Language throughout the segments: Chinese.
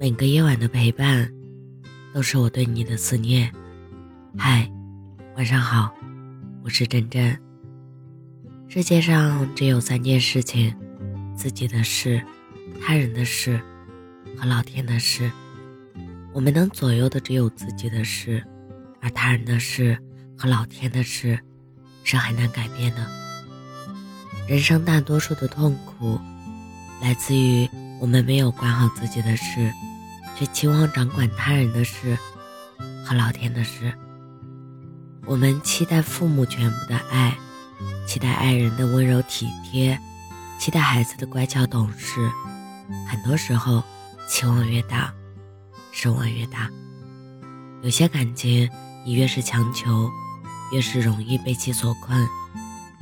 每个夜晚的陪伴，都是我对你的思念。嗨，晚上好，我是真真。世界上只有三件事情：自己的事、他人的事和老天的事。我们能左右的只有自己的事，而他人的事和老天的事是很难改变的。人生大多数的痛苦，来自于我们没有管好自己的事。却期望掌管他人的事和老天的事。我们期待父母全部的爱，期待爱人的温柔体贴，期待孩子的乖巧懂事。很多时候，期望越大，失望越大。有些感情，你越是强求，越是容易被其所困；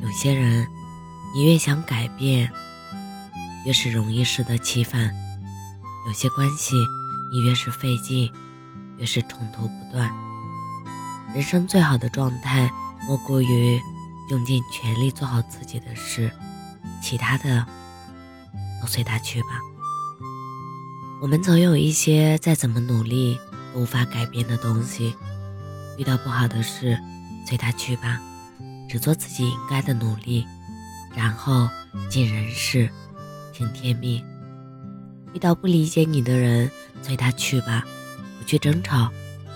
有些人，你越想改变，越是容易适得其反；有些关系。你越是费劲，越是冲突不断。人生最好的状态，莫过于用尽全力做好自己的事，其他的都随他去吧。我们总有一些再怎么努力都无法改变的东西，遇到不好的事，随他去吧，只做自己应该的努力，然后尽人事，听天命。遇到不理解你的人，随他去吧，不去争吵，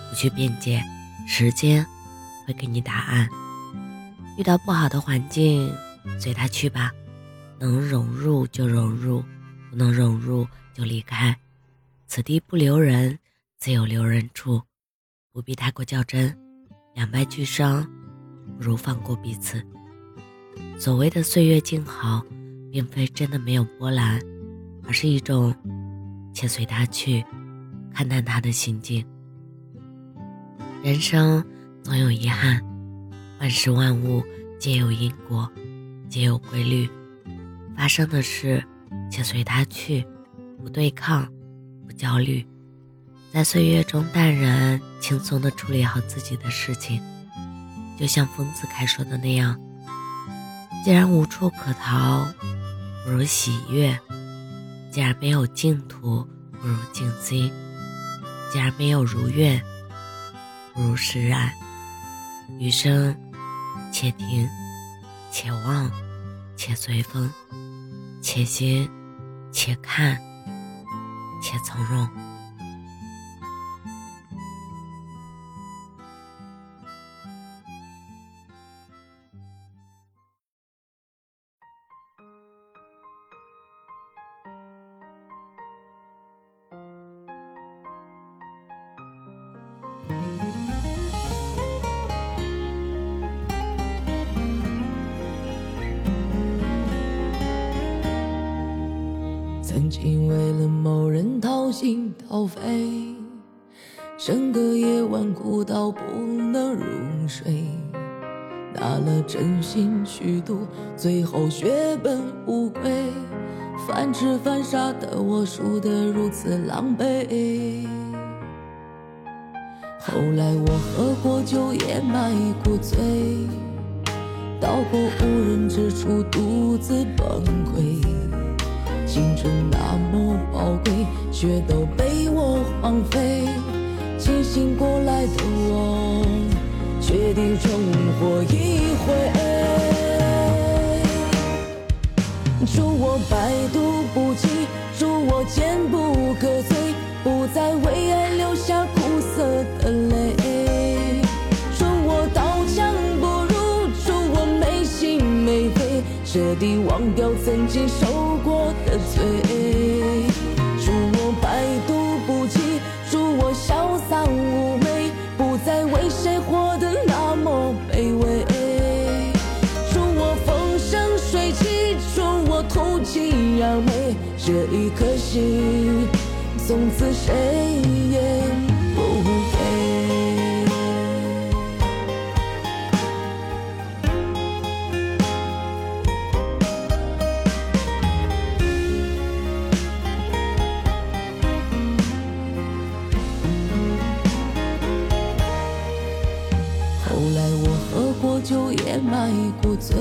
不去辩解，时间会给你答案。遇到不好的环境，随他去吧，能融入就融入，不能融入就离开。此地不留人，自有留人处，不必太过较真。两败俱伤，不如放过彼此。所谓的岁月静好，并非真的没有波澜。而是一种，且随他去，看淡他的心境。人生总有遗憾，万事万物皆有因果，皆有规律。发生的事，且随他去，不对抗，不焦虑，在岁月中淡然轻松地处理好自己的事情。就像丰子恺说的那样：“既然无处可逃，不如喜悦。”既然没有净土，不如静心；既然没有如愿，不如释然。余生，且听，且望，且随风，且行，且看，且从容。曾经为了某人掏心掏肺，整个夜晚哭到不能入睡，拿了真心去赌，最后血本无归，反痴反傻的我输得如此狼狈。后来我喝过酒，也买过醉，到过无人之处，独自崩溃。青春那么宝贵，却都被我荒废。清醒过来的我，决定重活一回。祝我百毒不侵，祝我坚不可摧，不再为爱留下苦涩忘掉曾经受。过的罪，祝我百毒不侵，祝我潇洒妩媚，不再为谁活得那么卑微。祝我风生水起，祝我吐气扬眉，这一颗心，从此谁也酒也买过醉，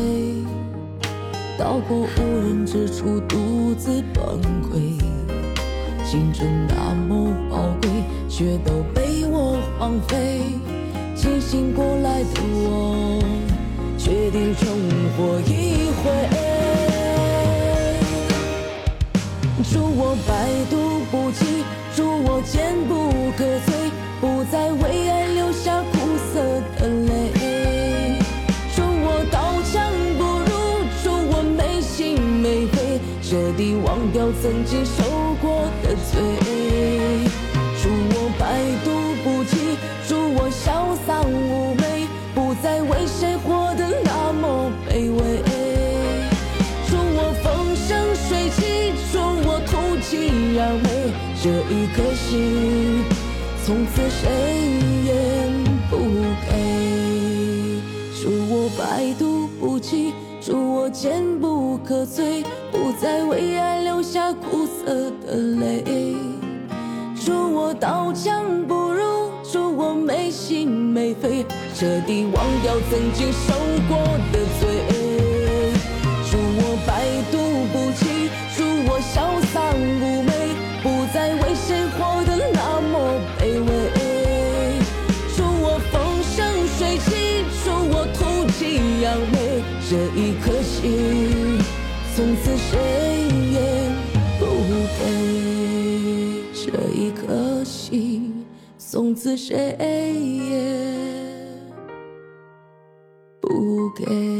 到过无人之处独自崩溃，青春那么宝贵，却都被我荒废。清醒过来的我，决定重活一回。祝我百毒不侵，祝我坚不可摧，不再为爱流下苦涩的泪。彻底忘掉曾经受过的罪。祝我百毒不侵，祝我潇洒妩媚，不再为谁活得那么卑微。祝我风生水起，祝我吐气扬眉，这一颗心从此谁也不给。祝我百毒不侵，祝我坚不可摧，不再为爱流下苦涩的泪。祝我刀枪不入，祝我没心没肺，彻底忘掉曾经受过的罪。祝我百毒不侵，祝我潇洒妩媚，不再为谁活得那么卑微。祝我风生水起，祝我吐气扬眉，这一颗心从此谁也不给，这一颗心从此谁也不给。